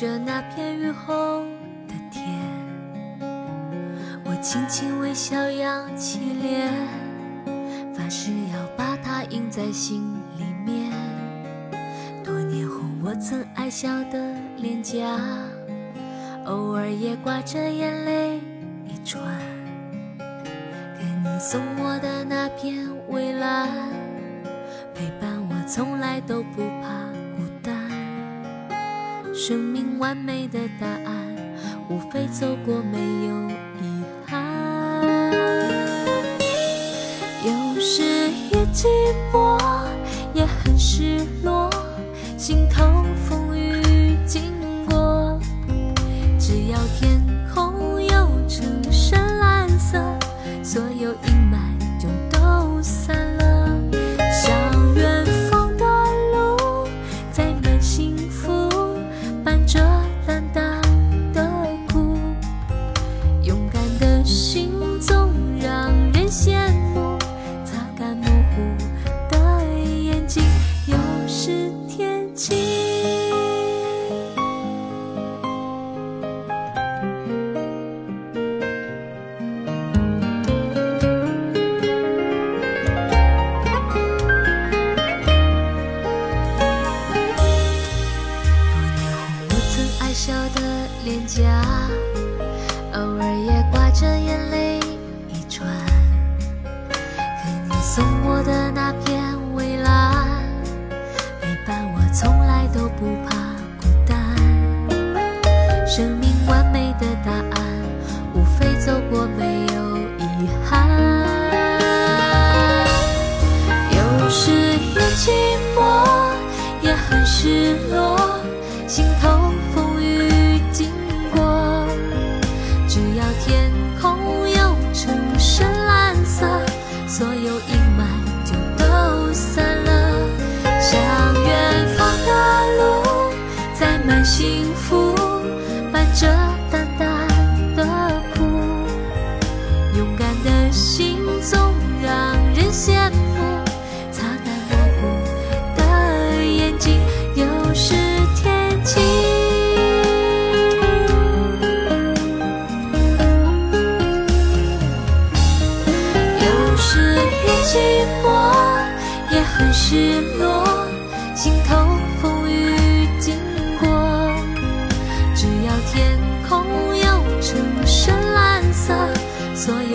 着那片雨后的天，我轻轻微笑，扬起脸，发誓要把它印在心里面。多年后，我曾爱笑的脸颊，偶尔也挂着眼泪一串。给你送我的那片蔚蓝，陪伴我从来都不怕。生命完美的答案，无非走过没有遗憾。有时也寂寞，也很失落，心头风雨经过，只要天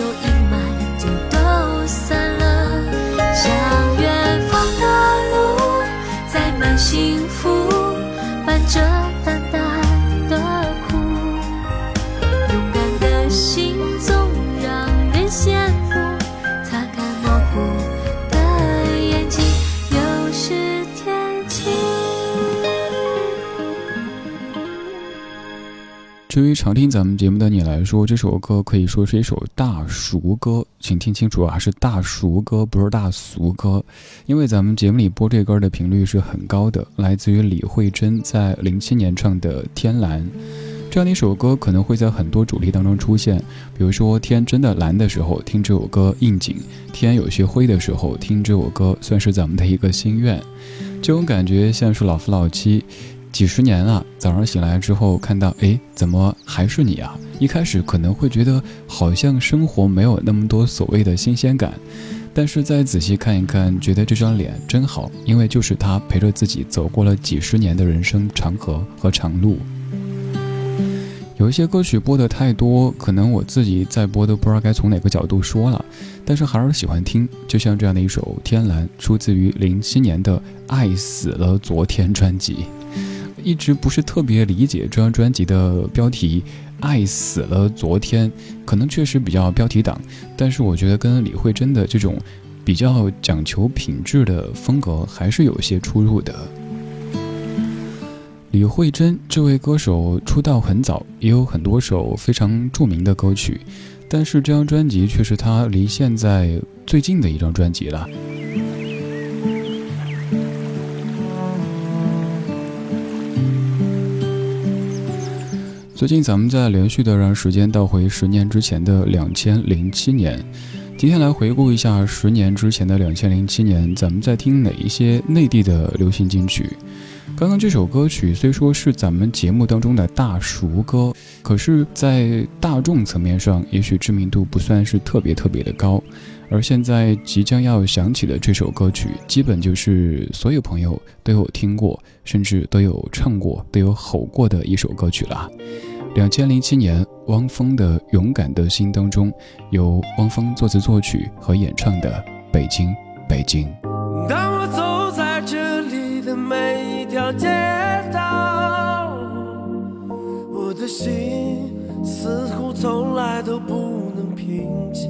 有阴霾就都散。至于常听咱们节目的你来说，这首歌可以说是一首大熟歌，请听清楚啊，是大熟歌，不是大俗歌。因为咱们节目里播这歌的频率是很高的，来自于李慧珍在零七年唱的《天蓝》。这样的一首歌可能会在很多主题当中出现，比如说天真的蓝的时候听这首歌应景，天有些灰的时候听这首歌算是咱们的一个心愿。这种感觉像是老夫老妻。几十年了，早上醒来之后看到，哎，怎么还是你啊？一开始可能会觉得好像生活没有那么多所谓的新鲜感，但是再仔细看一看，觉得这张脸真好，因为就是他陪着自己走过了几十年的人生长河和长路。有一些歌曲播的太多，可能我自己在播都不知道该从哪个角度说了，但是还是喜欢听。就像这样的一首《天蓝》，出自于零七年的《爱死了昨天》专辑。一直不是特别理解这张专辑的标题“爱死了昨天”，可能确实比较标题党，但是我觉得跟李慧珍的这种比较讲求品质的风格还是有些出入的。李慧珍这位歌手出道很早，也有很多首非常著名的歌曲，但是这张专辑却是她离现在最近的一张专辑了。最近咱们在连续的让时间倒回十年之前的两千零七年，今天来回顾一下十年之前的两千零七年，咱们在听哪一些内地的流行金曲？刚刚这首歌曲虽说是咱们节目当中的大熟歌，可是，在大众层面上，也许知名度不算是特别特别的高。而现在即将要响起的这首歌曲，基本就是所有朋友都有听过，甚至都有唱过、都有吼过的一首歌曲了。两千零七年，汪峰的《勇敢的心》当中，由汪峰作词作曲和演唱的《北京，北京》。当我走在这里的每一条街道，我的心似乎从来都不能平静。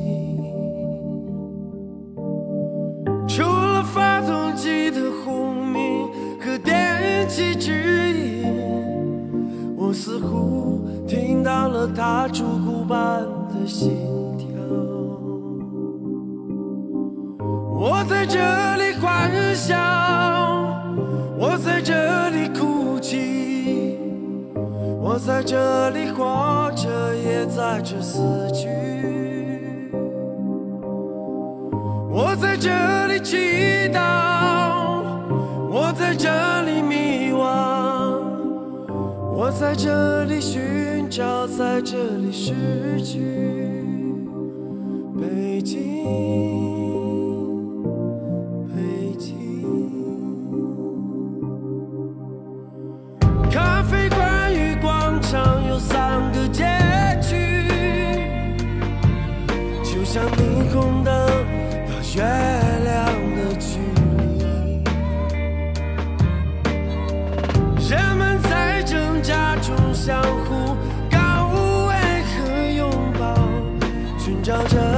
除了发动机的轰鸣和电气之，我似乎听到了它烛骨般的心跳。我在这里欢笑，我在这里哭泣，我在这里活着，也在这死去。我在这里祈祷，我在这里迷，我在这里寻找，在这里失去。北京，北京。咖啡馆与广场有三个街区，就像霓虹灯到月寻找着、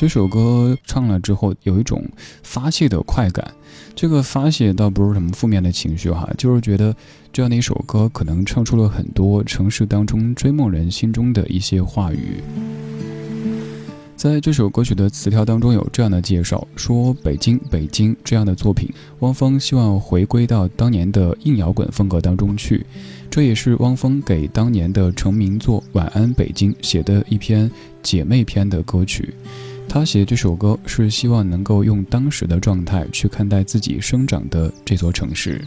这首歌唱了之后，有一种发泄的快感。这个发泄倒不是什么负面的情绪哈，就是觉得这样的一首歌，可能唱出了很多城市当中追梦人心中的一些话语。在这首歌曲的词条当中有这样的介绍：说北京，北京这样的作品，汪峰希望回归到当年的硬摇滚风格当中去。这也是汪峰给当年的成名作《晚安北京》写的一篇姐妹篇的歌曲。他写这首歌是希望能够用当时的状态去看待自己生长的这座城市。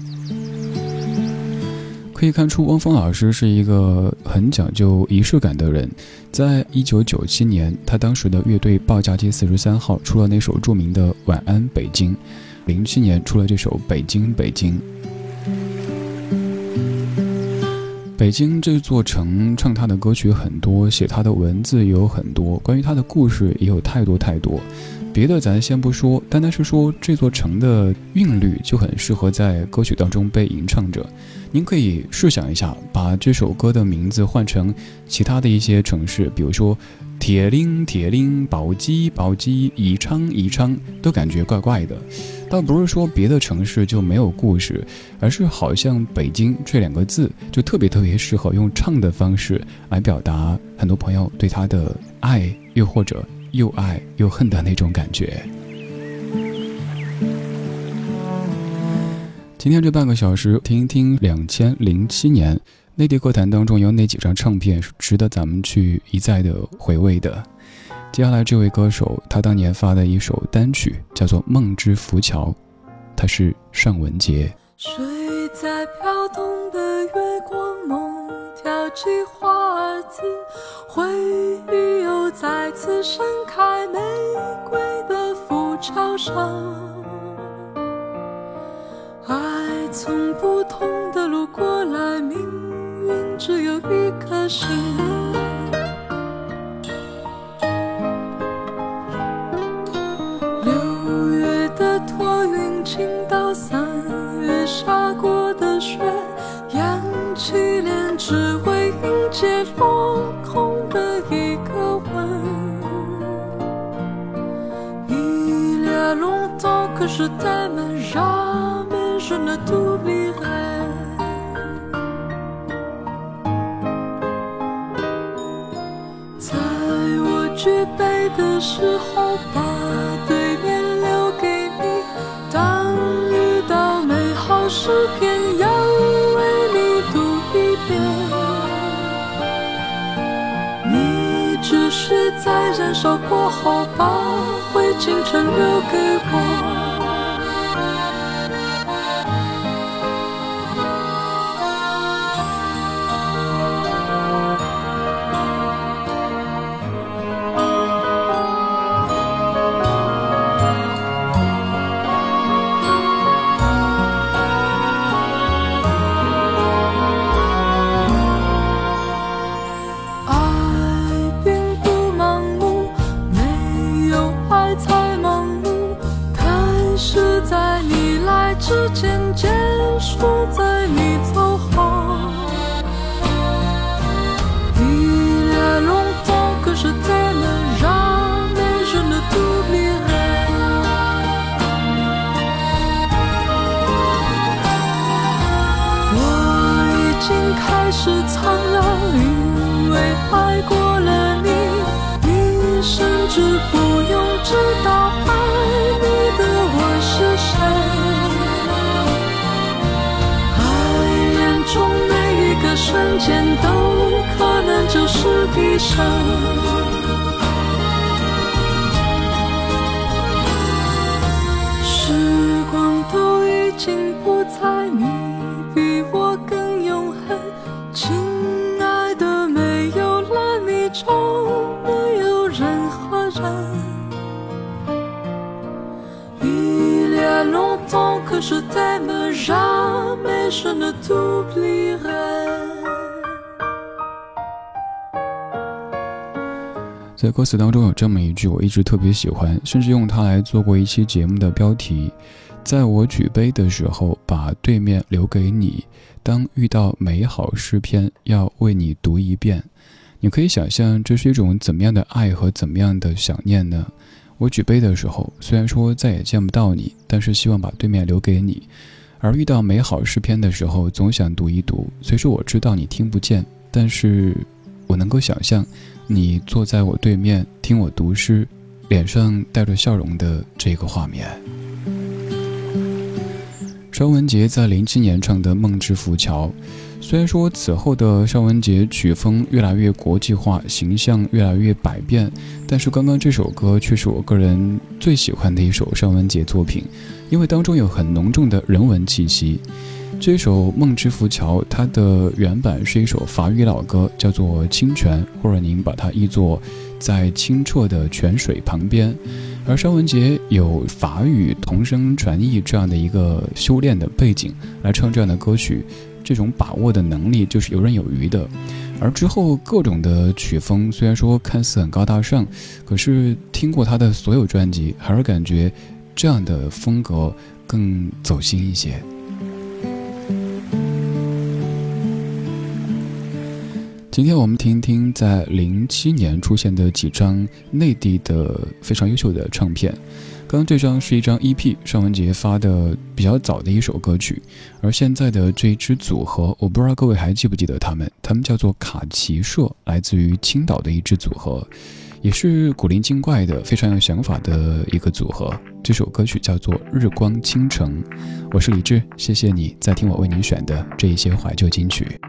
可以看出，汪峰老师是一个很讲究仪式感的人。在一九九七年，他当时的乐队报价街四十三号出了那首著名的《晚安北京》，零七年出了这首《北京北京》。北京这座城，唱他的歌曲很多，写他的文字也有很多，关于他的故事也有太多太多。别的咱先不说，单单是说这座城的韵律就很适合在歌曲当中被吟唱着。您可以试想一下，把这首歌的名字换成其他的一些城市，比如说铁岭、铁岭、宝鸡、宝鸡、宜昌、宜昌，都感觉怪怪的。倒不是说别的城市就没有故事，而是好像北京这两个字就特别特别适合用唱的方式来表达很多朋友对他的爱，又或者。又爱又恨的那种感觉。今天这半个小时，听一听两千零七年内地歌坛当中有哪几张唱片是值得咱们去一再的回味的。接下来这位歌手，他当年发的一首单曲叫做《梦之浮桥》，他是尚雯婕。睡在飘动的月光梦，跳起花儿子。回忆又再次盛开，玫瑰的浮桥上，爱从不同的路过来，命运只有一颗心。这是他们让人生的独立来在我举杯的时候，把对面留给你。当遇到美好诗篇，要为你读一遍，你只是在燃烧过后，把回青春留给我。爱过了你，你甚至不用知道爱你的我是谁。爱眼中每一个瞬间，都可能就是一生。在歌词当中有这么一句，我一直特别喜欢，甚至用它来做过一期节目的标题。在我举杯的时候，把对面留给你。当遇到美好诗篇，要为你读一遍。你可以想象，这是一种怎么样的爱和怎么样的想念呢？我举杯的时候，虽然说再也见不到你，但是希望把对面留给你。而遇到美好诗篇的时候，总想读一读。虽说我知道你听不见，但是我能够想象，你坐在我对面听我读诗，脸上带着笑容的这个画面。邵文杰在零七年唱的《梦之浮桥》，虽然说此后的尚雯婕曲风越来越国际化，形象越来越百变，但是刚刚这首歌却是我个人最喜欢的一首尚雯婕作品，因为当中有很浓重的人文气息。这首《梦之浮桥》，它的原版是一首法语老歌，叫做《清泉》，或者您把它译作“在清澈的泉水旁边”。而尚雯婕有法语同声传译这样的一个修炼的背景来唱这样的歌曲，这种把握的能力就是游刃有余的。而之后各种的曲风虽然说看似很高大上，可是听过他的所有专辑，还是感觉这样的风格更走心一些。今天我们听一听在零七年出现的几张内地的非常优秀的唱片。刚刚这张是一张 EP，尚雯婕发的比较早的一首歌曲。而现在的这一支组合，我不知道各位还记不记得他们？他们叫做卡奇社，来自于青岛的一支组合，也是古灵精怪的、非常有想法的一个组合。这首歌曲叫做《日光倾城》。我是李志，谢谢你在听我为你选的这一些怀旧金曲。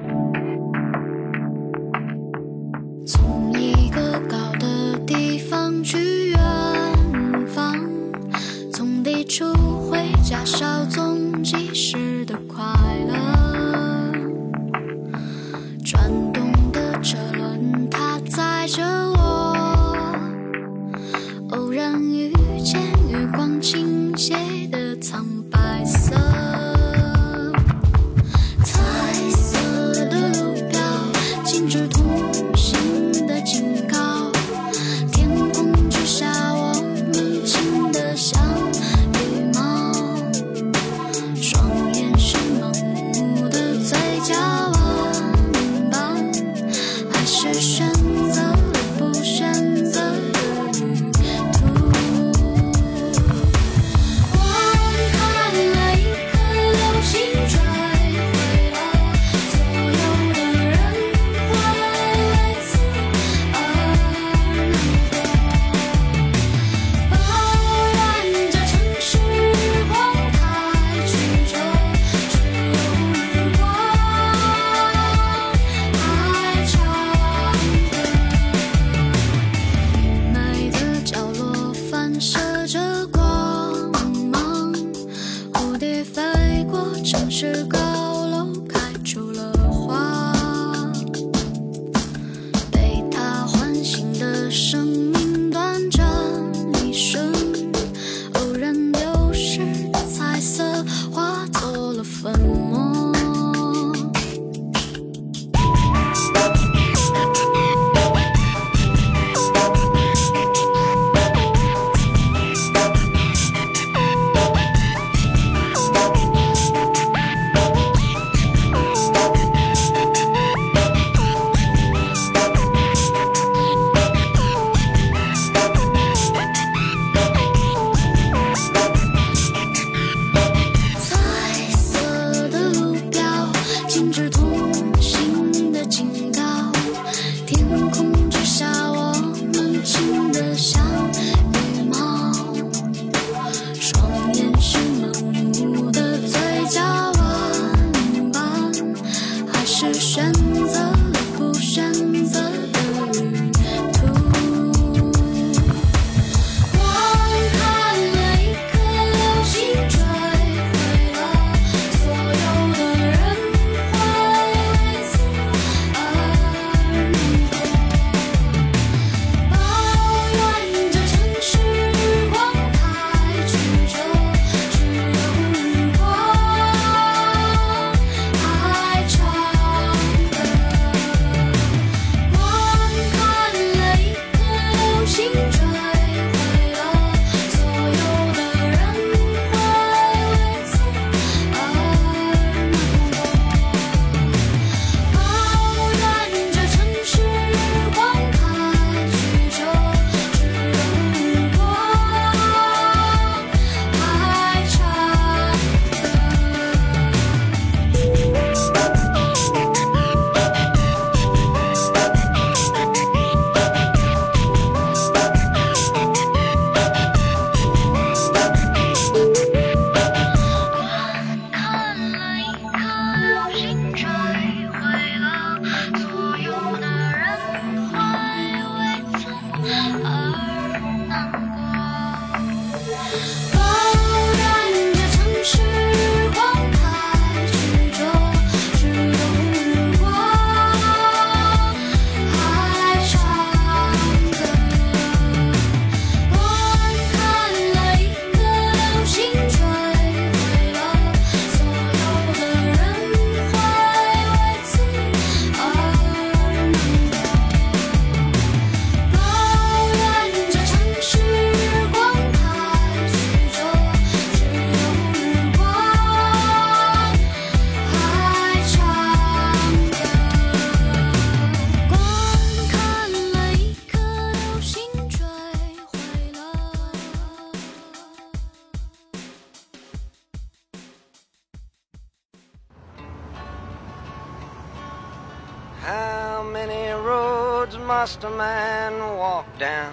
How many roads must a man walk down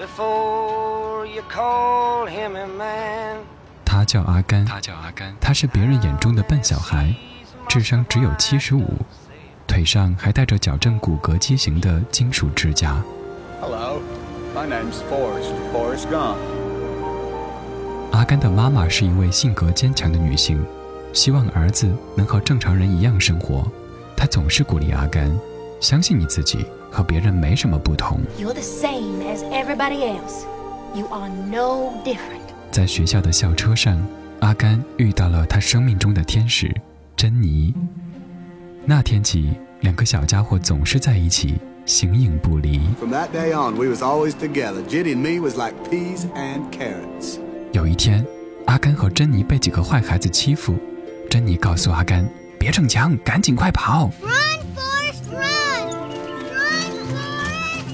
before you call him a man? 他叫阿甘，他叫阿甘，他是别人眼中的笨小孩，智商只有七十五，腿上还带着矫正骨骼畸形的金属支架。Hello, my name's Forrest, Forrest Gump. 阿甘的妈妈是一位性格坚强的女性，希望儿子能和正常人一样生活。她总是鼓励阿甘，相信你自己，和别人没什么不同。You're the same as everybody else. You are no different. 在学校的校车上，阿甘遇到了他生命中的天使珍妮。那天起，两个小家伙总是在一起，形影不离。From that day on, we was always together. Jitty and me was like peas and carrots. 有一天，阿甘和珍妮被几个坏孩子欺负，珍妮告诉阿甘：“别逞强，赶紧快跑！” Run, Forrest, run! Run, Forrest!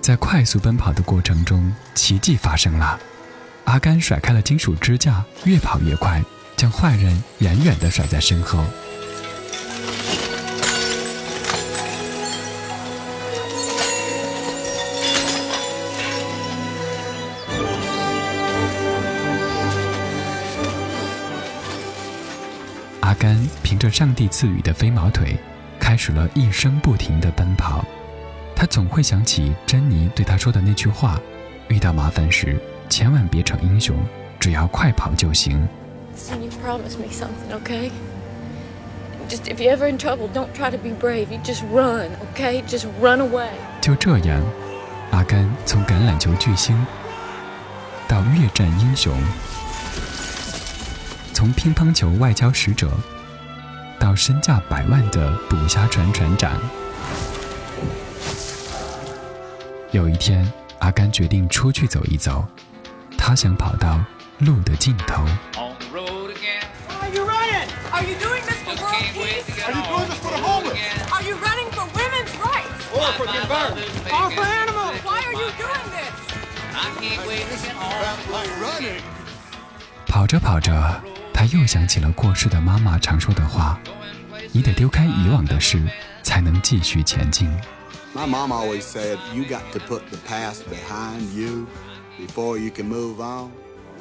在快速奔跑的过程中，奇迹发生了。阿甘甩开了金属支架，越跑越快，将坏人远远地甩在身后。阿甘凭着上帝赐予的飞毛腿，开始了一生不停的奔跑。他总会想起珍妮对他说的那句话：“遇到麻烦时，千万别逞英雄，只要快跑就行。Listen, you promise me something, okay? Just if you're ever in trouble, don't try to be brave. You just run, okay? Just run away. ”就这样，阿甘从橄榄球巨星到越战英雄，从乒乓球外交使者到身价百万的捕虾船船长。有一天，阿甘决定出去走一走，他想跑到路的尽头。跑着跑着，他又想起了过世的妈妈常说的话：“你得丢开以往的事，才能继续前进。My mom always said, you got to put the past behind you before you can move on.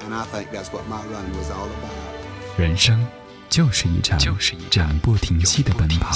And I think that's what my running was all about. 人生就是一场就是一场永不停息的奔跑。